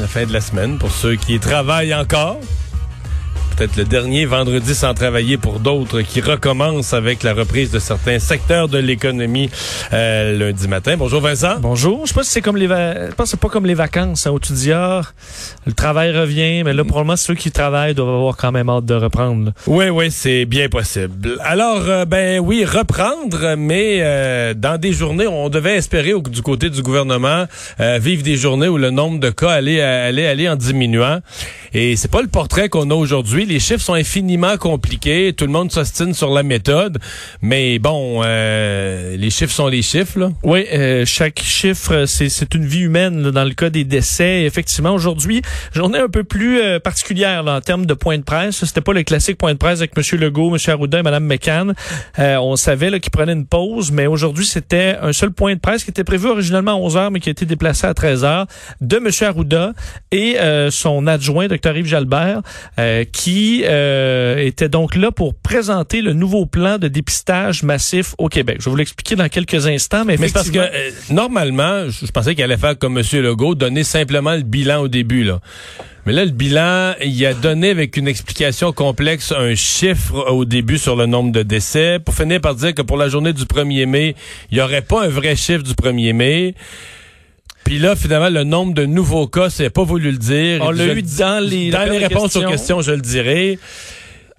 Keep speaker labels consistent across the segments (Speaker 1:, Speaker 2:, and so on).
Speaker 1: la fin de la semaine pour ceux qui travaillent encore. Peut-être le dernier vendredi sans travailler pour d'autres qui recommencent avec la reprise de certains secteurs de l'économie euh, lundi matin. Bonjour Vincent.
Speaker 2: Bonjour. Je sais pas si c'est comme les va- je pense que c'est pas comme les vacances hein, où tu dis ah, le travail revient, mais là probablement ceux qui travaillent doivent avoir quand même hâte de reprendre. là.
Speaker 1: Oui, oui, c'est bien possible. Alors, euh, ben oui, reprendre, mais euh, dans des journées, on devait espérer au- du côté du gouvernement euh, vivre des journées où le nombre de cas allait, allait aller en diminuant. Et c'est pas le portrait qu'on a aujourd'hui. Les chiffres sont infiniment compliqués. Tout le monde s'ostine sur la méthode. Mais bon, euh, les chiffres sont les chiffres, là.
Speaker 2: Oui, euh, chaque chiffre, c'est, une vie humaine là, dans le cas des décès. Effectivement, aujourd'hui, journée un peu plus euh, particulière là, en termes de point de presse. C'était pas le classique point de presse avec M. Legault, M. Arruda et Mme McCann. Euh, on savait qu'ils prenaient une pause, mais aujourd'hui, c'était un seul point de presse qui était prévu originalement à 11 heures, mais qui a été déplacé à 13 heures de M. Arruda et euh, son adjoint, Dr. Yves Jalbert, euh, qui euh, était donc là pour présenter le nouveau plan de dépistage massif au Québec. Je vais vous l'expliquer dans quelques instants, mais,
Speaker 1: Mais parce que euh, normalement, je, je pensais qu'il allait faire comme M. Legault, donner simplement le bilan au début. Là. Mais là, le bilan, il a donné avec une explication complexe un chiffre au début sur le nombre de décès, pour finir par dire que pour la journée du 1er mai, il n'y aurait pas un vrai chiffre du 1er mai. Puis là, finalement, le nombre de nouveaux cas, c'est pas voulu le dire.
Speaker 2: On l'a eu dans les-
Speaker 1: dans les réponses aux
Speaker 2: questions.
Speaker 1: questions, je le dirai.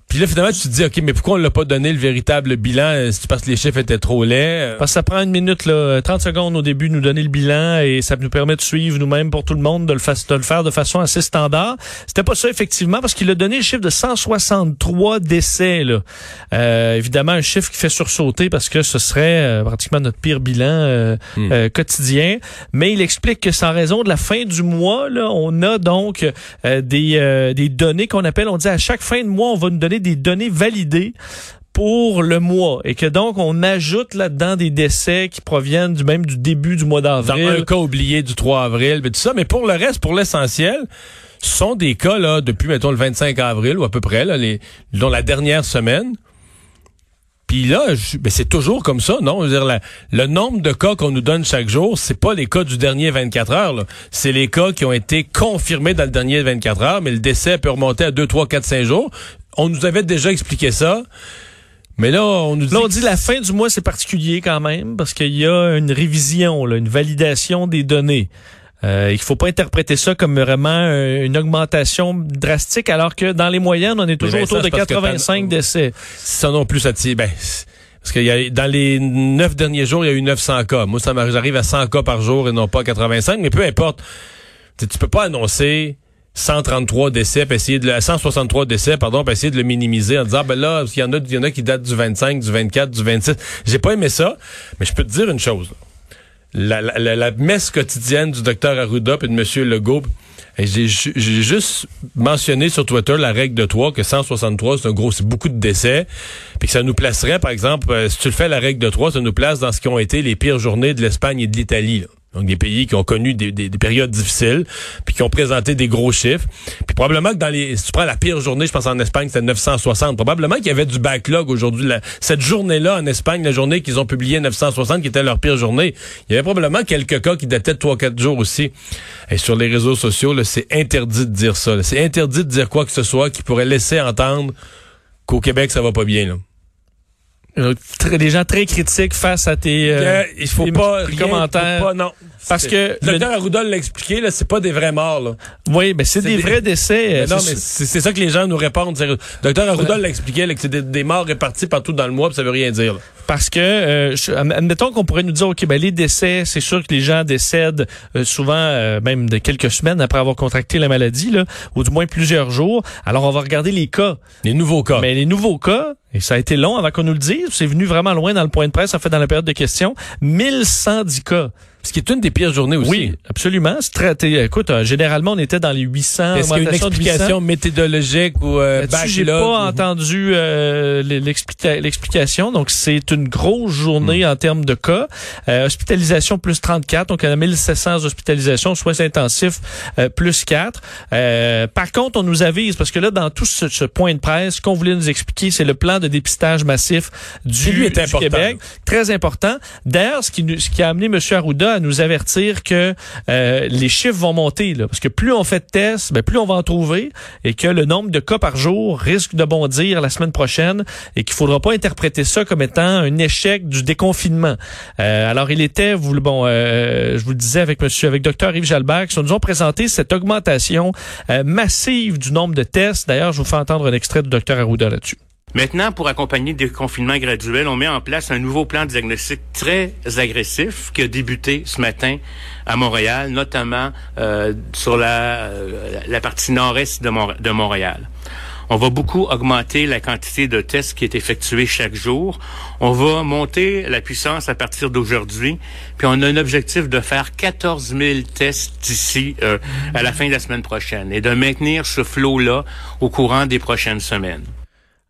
Speaker 1: Puis là, finalement, tu te dis, OK, mais pourquoi on l'a pas donné le véritable bilan? Euh, C'est parce que les chiffres étaient trop laids.
Speaker 2: Parce que ça prend une minute, là, 30 secondes au début, de nous donner le bilan et ça nous permet de suivre nous-mêmes pour tout le monde, de le, fa- de le faire de façon assez standard. C'était pas ça, effectivement, parce qu'il a donné le chiffre de 163 décès. Là. Euh, évidemment, un chiffre qui fait sursauter parce que ce serait euh, pratiquement notre pire bilan euh,
Speaker 1: Hmm.
Speaker 2: euh, quotidien. Mais il explique que c'est en raison de la fin du mois, là, on a donc euh, des, euh, des données qu'on appelle, on dit à chaque fin de mois, on va nous donner des données validées pour le mois et que donc on ajoute là-dedans des décès qui proviennent du même du début du mois
Speaker 1: dans
Speaker 2: d'avril.
Speaker 1: un cas oublié du 3 avril, mais tout ça. Mais pour le reste, pour l'essentiel, ce sont des cas là depuis mettons le 25 avril ou à peu près là, les dont la dernière semaine. Puis là, ben c'est toujours comme ça, non? Je veux dire, la- le nombre de cas qu'on nous donne chaque jour, c'est pas les cas du dernier 24 heures. C'est les cas qui ont été confirmés dans le dernier 24 heures, mais le décès peut remonter à 2, 3, 4, 5 jours. On nous avait déjà expliqué ça. Mais là, on nous dit...
Speaker 2: Là, on dit la fin du mois, c'est particulier quand même parce qu'il y a une révision, là, une validation des données. Euh, il faut pas interpréter ça comme vraiment euh, une augmentation drastique, alors que dans les moyennes, on est toujours autour de
Speaker 1: c'est parce que
Speaker 2: 85
Speaker 1: t'as-
Speaker 2: décès.
Speaker 1: ça non plus, ça tire. Ben, parce qu'il y a, dans les neuf derniers jours, il y a eu 900 cas. Moi, ça m'arrive, j'arrive à 100 cas par jour et non pas 85, mais peu importe. Tu tu peux pas annoncer 133 décès, puis essayer de le, 163 décès, pardon, puis essayer de le minimiser en disant, ben là, parce qu'il y en a, il y en a qui datent du 25, du 24, du 26. J'ai pas aimé ça, mais je peux te dire une chose. La, la, la- la messe quotidienne du docteur Arruda et de M. Legault, j'ai juste mentionné sur Twitter la règle de 3, que 163, c'est un gros, c'est beaucoup de décès, puis que ça nous placerait, par exemple, euh, si tu le fais la règle de 3, ça nous place dans ce qui ont été les pires journées de l'Espagne et de l'Italie. Donc des pays qui ont connu des, des- des périodes difficiles, puis qui ont présenté des gros chiffres. Puis probablement que dans les, si tu prends la pire journée, je pense en Espagne, c'était 960. Probablement qu'il y avait du backlog aujourd'hui. Cette journée-là en Espagne, la journée qu'ils ont publié 960, qui était leur pire journée, il y avait probablement quelques cas qui dataient de 3-4 jours aussi. Et sur les réseaux sociaux, c'est interdit de dire ça. C'est interdit de dire quoi que ce soit qui pourrait laisser entendre qu'au Québec, ça va pas bien. Là.
Speaker 2: Euh, des gens très critiques face à tes, euh,
Speaker 1: il faut
Speaker 2: tes
Speaker 1: pas
Speaker 2: petits
Speaker 1: rien,
Speaker 2: commentaires.
Speaker 1: faut pas, non.
Speaker 2: Parce que
Speaker 1: le
Speaker 2: le-
Speaker 1: docteur Arruda l'a expliqué, là, c'est pas des vrais morts. Là.
Speaker 2: Oui, mais c'est des,
Speaker 1: des-
Speaker 2: vrais décès.
Speaker 1: Mais non,
Speaker 2: c'est
Speaker 1: mais c'est ça que les gens nous répondent. C'est- Docteur Arruda l'a expliqué, là, que c'est des, des morts répartis partout dans le mois, puis ça veut rien dire. là.
Speaker 2: Parce que, euh, je- admettons qu'on pourrait nous dire, OK, ben les décès, c'est sûr que les gens décèdent euh, souvent, euh, même de quelques semaines après avoir contracté la maladie, là, ou du moins plusieurs jours. Alors, on va regarder les cas.
Speaker 1: Les nouveaux cas.
Speaker 2: Mais les nouveaux cas, et ça a été long avant qu'on nous le dise, c'est venu vraiment loin dans le point de presse, en fait, dans la période de questions, 1110 cas.
Speaker 1: Ce qui est une des pires journées aussi.
Speaker 2: Oui, absolument. T'es- écoute, euh, généralement, on était dans les 800.
Speaker 1: Est-ce qu'il y a une
Speaker 2: augmentation de 800.
Speaker 1: explication méthodologique ou euh,
Speaker 2: j'ai pas
Speaker 1: ou-
Speaker 2: entendu euh, l'explica- l'explication. Donc, c'est une grosse journée en termes de cas. Euh, hospitalisation plus 34. Donc, on a 1700 hospitalisations. Soins intensifs euh, plus 4. Euh, par contre, on nous avise, parce que là, dans tout ce, ce point de presse, ce qu'on voulait nous expliquer, c'est le plan de dépistage massif du,
Speaker 1: lui est
Speaker 2: du
Speaker 1: important.
Speaker 2: Québec. Très important. D'ailleurs, ce qui, ce qui a amené M. Arruda à nous avertir que euh, les chiffres vont monter. Parce que plus on fait de tests, ben, plus on va en trouver et que le nombre de cas par jour risque de bondir la semaine prochaine et qu'il faudra pas interpréter ça comme étant un échec du déconfinement. Euh, alors, il était, vous, bon, euh, je vous le disais avec monsieur, avec Dr Yves Jalbert, qui nous ont présenté cette augmentation euh, massive du nombre de tests. D'ailleurs, je vous fais entendre un extrait du Dr Arruda là-dessus.
Speaker 3: Maintenant, pour accompagner des confinements graduels, on met en place un nouveau plan de diagnostic très agressif qui a débuté ce matin à Montréal, notamment euh, sur la, euh, la partie nord-est de Montréal. On va beaucoup augmenter la quantité de tests qui est effectuée chaque jour. On va monter la puissance à partir d'aujourd'hui. Puis on a un objectif de faire 14 000 tests d'ici euh, à la fin de la semaine prochaine et de maintenir ce flot-là au courant des prochaines semaines.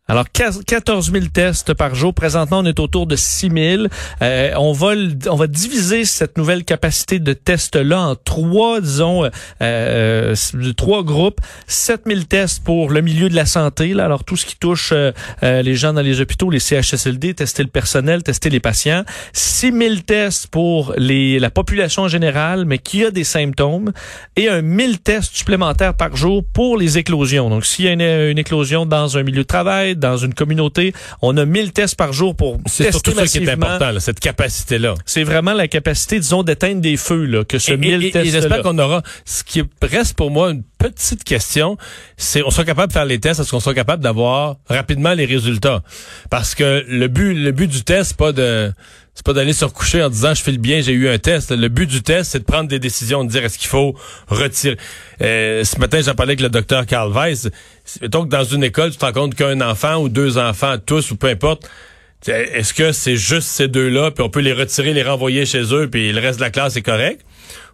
Speaker 2: Alors, 15 14 000 tests par jour. Présentement, on est autour de 6 000. Euh, on va on va diviser cette nouvelle capacité de tests-là en trois, disons, euh, euh, trois groupes. 7 000 tests pour le milieu de la santé. Là. Alors, tout ce qui touche les gens dans les hôpitaux, les CHSLD, tester le personnel, tester les patients. 6 000 tests pour la population en général, mais qui a des symptômes. Et un 1000 tests supplémentaires par jour pour les éclosions. Donc, s'il y a une, une éclosion dans un milieu de travail, dans une communauté, on a 1000 tests par jour pour
Speaker 1: C'est
Speaker 2: tester
Speaker 1: surtout ça qui est important, là, cette capacité-là.
Speaker 2: C'est vraiment la capacité, disons, d'éteindre des feux, là, que ce
Speaker 1: Et,
Speaker 2: 1000
Speaker 1: et- j'espère qu'on aura. Ce qui reste pour moi une petite question, c'est on soit capable de faire les tests, est-ce qu'on soit capable d'avoir rapidement les résultats? Parce que le but, le but du test, c'est pas de c'est pas d'aller se recoucher en disant je fais le bien, j'ai eu un test. Le but du test, c'est de prendre des décisions, de dire est-ce qu'il faut retirer? Euh, ce matin, j'en parlais avec le docteur Carl Weiss. Que dans une école, tu te rends compte qu'un enfant ou deux enfants, tous ou peu importe, Est-ce que c'est juste ces deux-là, puis on peut les retirer, les renvoyer chez eux, puis le reste de la classe est correct?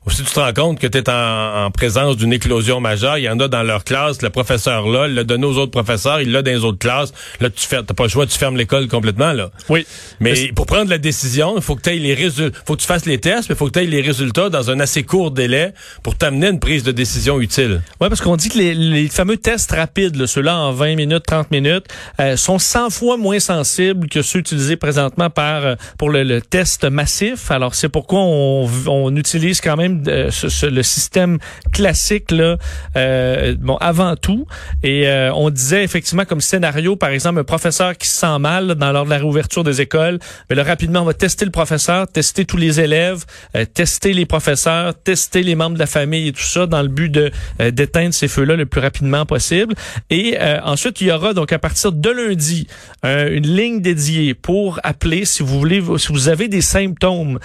Speaker 1: Ou si tu te rends compte que tu es en, en présence d'une éclosion majeure, il y en a dans leur classe, le professeur là, il l'a donné aux autres professeurs, il l'a dans les autres classes, là tu fais, t'as pas le choix, tu fermes l'école complètement là.
Speaker 2: Oui.
Speaker 1: Mais pour prendre la décision, il faut que tu les résultats, faut que tu fasses les tests, mais il faut que tu aies les résultats dans un assez court délai pour t'amener une prise de décision utile.
Speaker 2: Oui, parce qu'on dit que les, les fameux tests rapides, là, ceux-là en 20 minutes, 30 minutes, euh, sont 100 fois moins sensibles que ceux utilisés présentement par euh, pour le, le test massif. Alors, c'est pourquoi on, on utilise quand même euh, ce- ce- le système classique là, euh, bon, avant tout. Et euh, on disait effectivement comme scénario, par exemple, un professeur qui se sent mal dans lors de la réouverture des écoles, mais là, rapidement, on va tester le professeur, tester tous les élèves, euh, tester les professeurs, tester les membres de la famille et tout ça dans le but de euh, d'éteindre ces feux-là le plus rapidement possible. Et ensuite, il y aura donc à partir de lundi une ligne dédiée pour appeler si vous voulez, si vous avez des symptômes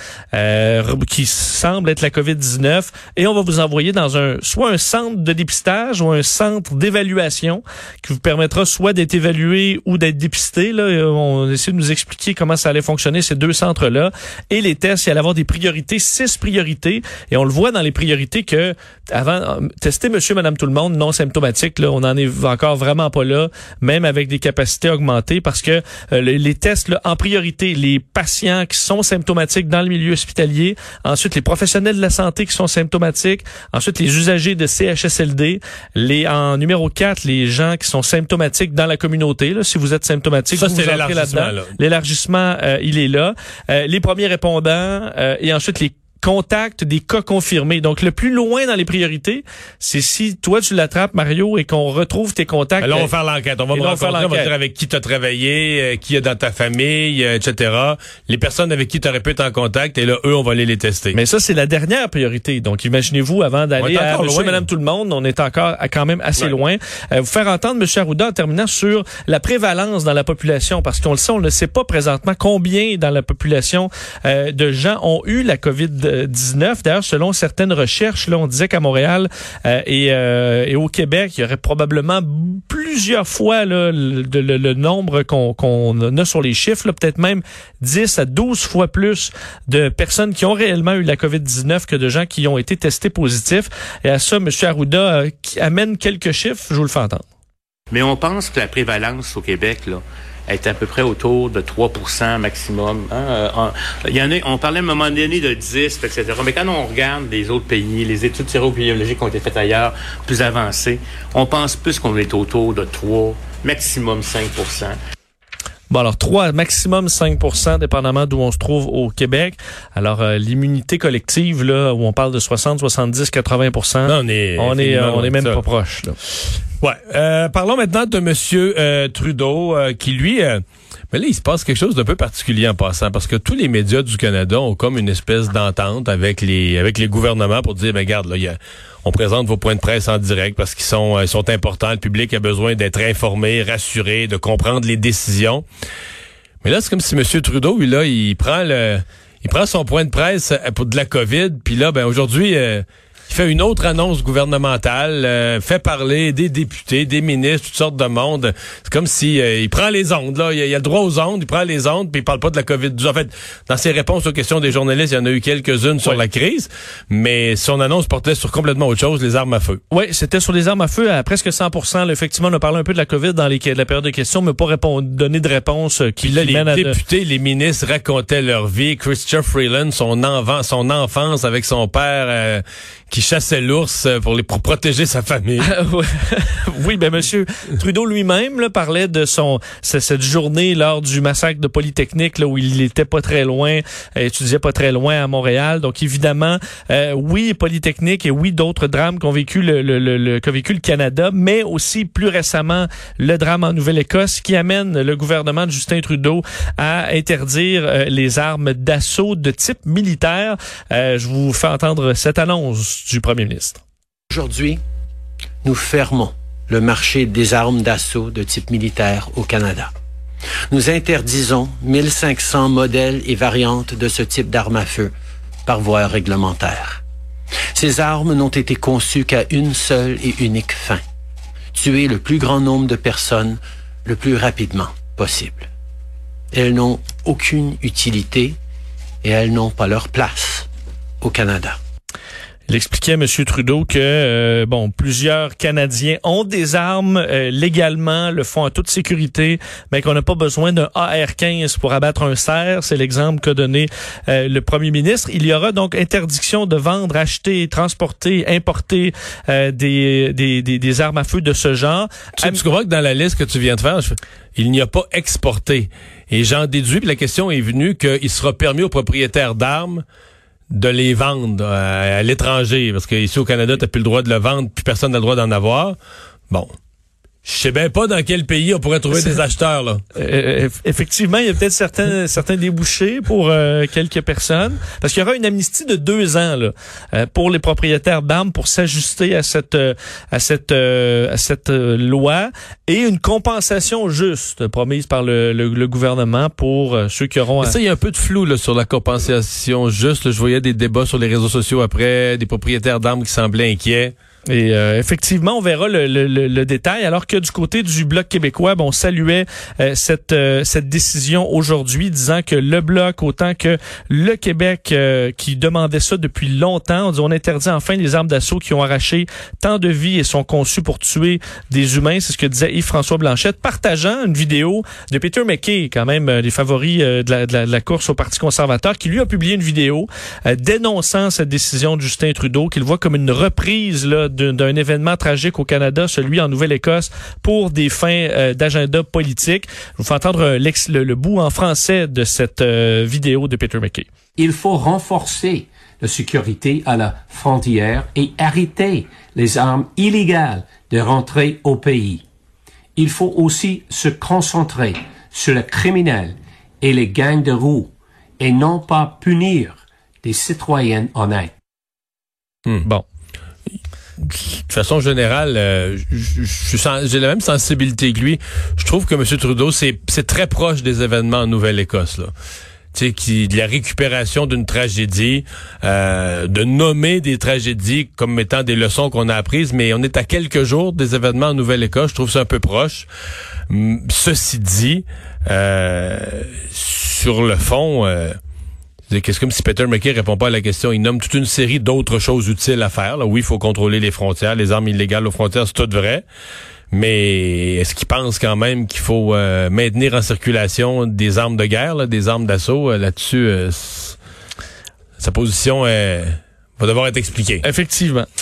Speaker 2: qui semblent être la COVID-19, et on va vous envoyer dans un soit un centre de dépistage ou un centre d'évaluation qui vous permettra soit d'être évalué ou d'être dépisté. Là, Euh, on essaie de nous expliquer comment ça allait fonctionner ces deux centres-là. Et les tests, il allait avoir des priorités, six priorités, et on le voit dans les priorités que avant tester Monsieur, Madame, tout le monde non symptomatique, là, on en est encore vraiment pas là, même avec des capacités augmentées, parce que euh, les, les tests là, en priorité, les patients qui sont symptomatiques dans le milieu hospitalier, ensuite les professionnels de la santé qui sont symptomatiques, ensuite les usagers de CHSLD, les en numéro 4, les gens qui sont symptomatiques dans la communauté. Là, si vous êtes symptomatique,
Speaker 1: Ça,
Speaker 2: vous vous entrez
Speaker 1: l'élargissement,
Speaker 2: là-dedans.
Speaker 1: là.
Speaker 2: L'élargissement, euh, il est là. Euh, les premiers répondants euh, et ensuite les contacts des cas confirmés. Donc, le plus loin dans les priorités, c'est si toi, tu l'attrapes, Mario, et qu'on retrouve tes contacts.
Speaker 1: Ben là, on
Speaker 2: euh,
Speaker 1: va faire l'enquête. On va me rencontrer, on va dire avec qui tu as travaillé, euh, qui est dans ta famille, euh, etc. Les personnes avec qui tu aurais pu être en contact, et là, eux, on va aller les tester.
Speaker 2: Mais ça, c'est la dernière priorité. Donc, imaginez-vous, avant d'aller à
Speaker 1: encore
Speaker 2: Monsieur,
Speaker 1: loin.
Speaker 2: Madame, tout le monde, on est encore à quand même assez
Speaker 1: Ouais.
Speaker 2: loin. Euh, vous faire entendre, Monsieur Arruda, en terminant sur la prévalence dans la population, parce qu'on le sait, on ne sait pas présentement combien dans la population euh, de gens ont eu la COVID, COVID-19. D'ailleurs, selon certaines recherches, là, on disait qu'à Montréal euh, et, euh, et, au Québec, il y aurait probablement plusieurs fois le, nombre qu'on a sur les chiffres, peut-être même 10 à 12 fois plus de personnes qui ont réellement eu la COVID-19 que de gens qui ont été testés positifs. Et à ça, M. Arruda qui amène quelques chiffres, je vous le fais entendre.
Speaker 3: Mais on pense que la prévalence au Québec, là, est à peu près autour de 3% maximum. Hein. Euh, il y en a, on parlait à un moment donné de 10, etc. Mais quand on regarde les autres pays, les études sérobiologiques qui ont été faites ailleurs, plus avancées, on pense plus qu'on est autour de 3, maximum 5%
Speaker 2: Bon, alors 3, maximum 5% dépendamment d'où on se trouve au Québec. Alors, euh, l'immunité collective, là, où on parle de 60, 70, 80 on est, on est, on est même pas proche. Là.
Speaker 1: Ouais. Euh, parlons maintenant de Monsieur euh, Trudeau, euh, qui lui, mais là, il se passe quelque chose d'un peu particulier en passant, parce que tous les médias du Canada ont comme une espèce d'entente avec les avec les gouvernements pour dire, ben regarde, là, y on présente vos points de presse en direct parce qu'ils sont ils sont importants. Le public a besoin d'être informé, rassuré, de comprendre les décisions. Mais là, c'est comme si Monsieur Trudeau, lui là, il prend le il prend son point de presse pour de la COVID, puis là, ben aujourd'hui fait une autre annonce gouvernementale, euh, fait parler des députés, des ministres, toutes sortes de monde. C'est comme si euh, il prend les ondes là, il a, a, le droit aux ondes, il prend les ondes, puis il parle pas de la Covid. En fait, dans ses réponses aux questions des journalistes, il y en a eu quelques-unes sur la crise, mais son annonce portait sur complètement autre chose, les armes à feu.
Speaker 2: Oui, c'était sur les armes à feu à presque 100% Effectivement, on a parlé un peu de la Covid dans les, la période de questions, mais pas répondre, donner de réponse euh, qui
Speaker 1: là, les députés, les ministres racontaient leur vie. Christopher Freeland, son, enfant, son enfance avec son père qui chassait l'ours euh, pour les pour protéger sa famille.
Speaker 2: oui, ben monsieur Trudeau lui-même parlait de son cette journée lors du massacre de Polytechnique là où il était pas très loin, euh, étudiait pas très loin à Montréal. Donc évidemment, euh, oui Polytechnique et oui d'autres drames qu'ont vécu le, le, le, qu'a vécu le Canada, mais aussi plus récemment le drame en Nouvelle-Écosse qui amène le gouvernement de Justin Trudeau à interdire euh, les armes d'assaut de type militaire. je vous fais entendre cette annonce
Speaker 4: Aujourd'hui, nous fermons le marché des armes d'assaut de type militaire au Canada. Nous interdisons 1500 modèles et variantes de ce type d'armes à feu par voie réglementaire. Ces armes n'ont été conçues qu'à une seule et unique fin, tuer le plus grand nombre de personnes le plus rapidement possible. Elles n'ont aucune utilité et elles n'ont pas leur place au Canada.
Speaker 2: Il expliquait, M. Trudeau, que euh, bon, plusieurs Canadiens ont des armes euh, légalement, le font en toute sécurité, mais qu'on n'a pas besoin d'un AR-15 pour abattre un cerf. C'est l'exemple qu'a donné euh, le premier ministre. Il y aura donc interdiction de vendre, acheter, transporter, importer des, des, des, armes à feu de ce genre.
Speaker 1: Tu, tu comprends que dans la liste que tu viens de faire, il n'y a pas exporté. Et j'en déduis, puis la question est venue qu'il sera permis aux propriétaires d'armes de les vendre euh, à, l'étranger, parce qu'ici au Canada, tu plus le droit de le vendre, puis personne n'a le droit d'en avoir. Bon, je sais bien pas dans quel pays on pourrait trouver des acheteurs là.
Speaker 2: Euh, effectivement, il y a peut-être certains certains débouchés pour euh, quelques personnes, parce qu'il y aura une amnistie de deux ans là euh, pour les propriétaires d'armes pour s'ajuster à cette à cette à cette loi et une compensation juste promise par le, le, gouvernement pour ceux qui auront.
Speaker 1: Ça, il y a un peu de flou là sur la compensation juste. Je voyais des débats sur les réseaux sociaux après, des propriétaires d'armes qui semblaient inquiets.
Speaker 2: Et euh, effectivement, on verra le, le, le, détail. Alors que du côté du bloc québécois, bon, on saluait euh, cette euh, cette décision aujourd'hui, disant que le bloc autant que le Québec qui demandait ça depuis longtemps, on, dit, on interdit enfin les armes d'assaut qui ont arraché tant de vies et sont conçues pour tuer des humains. C'est ce que disait Yves-François Blanchette, partageant une vidéo de Peter McKay, quand même des favoris de la, de, la, course au Parti conservateur, qui lui a publié une vidéo dénonçant cette décision de Justin Trudeau, qu'il voit comme une reprise là d'un événement tragique au Canada, celui en Nouvelle-Écosse, pour des fins euh, d'agenda politique. Je vous fais entendre euh, le, le, bout en français de cette euh, vidéo de Peter McKay.
Speaker 5: Il faut renforcer la sécurité à la frontière et arrêter les armes illégales de rentrer au pays. Il faut aussi se concentrer sur les criminels et les gangs de roues et non pas punir des citoyens honnêtes.
Speaker 1: Hmm. Bon, de façon générale, euh, j'ai la même sensibilité que lui. Je trouve que M. Trudeau, c'est très proche des événements en Nouvelle-Écosse. sais, qui de la récupération d'une tragédie, euh, de nommer des tragédies comme étant des leçons qu'on a apprises, mais on est à quelques jours des événements en Nouvelle-Écosse. Je trouve ça un peu proche. Ceci dit, euh, sur le fond. Euh, c'est comme si Peter McKay répond pas à la question. Il nomme toute une série d'autres choses utiles à faire. Là. Oui, il faut contrôler les frontières, les armes illégales aux frontières, c'est tout vrai. Mais est-ce qu'il pense quand même qu'il faut euh, maintenir en circulation des armes de guerre, là, des armes d'assaut? Euh, là-dessus, euh, sa position va devoir être expliquée.
Speaker 2: Effectivement.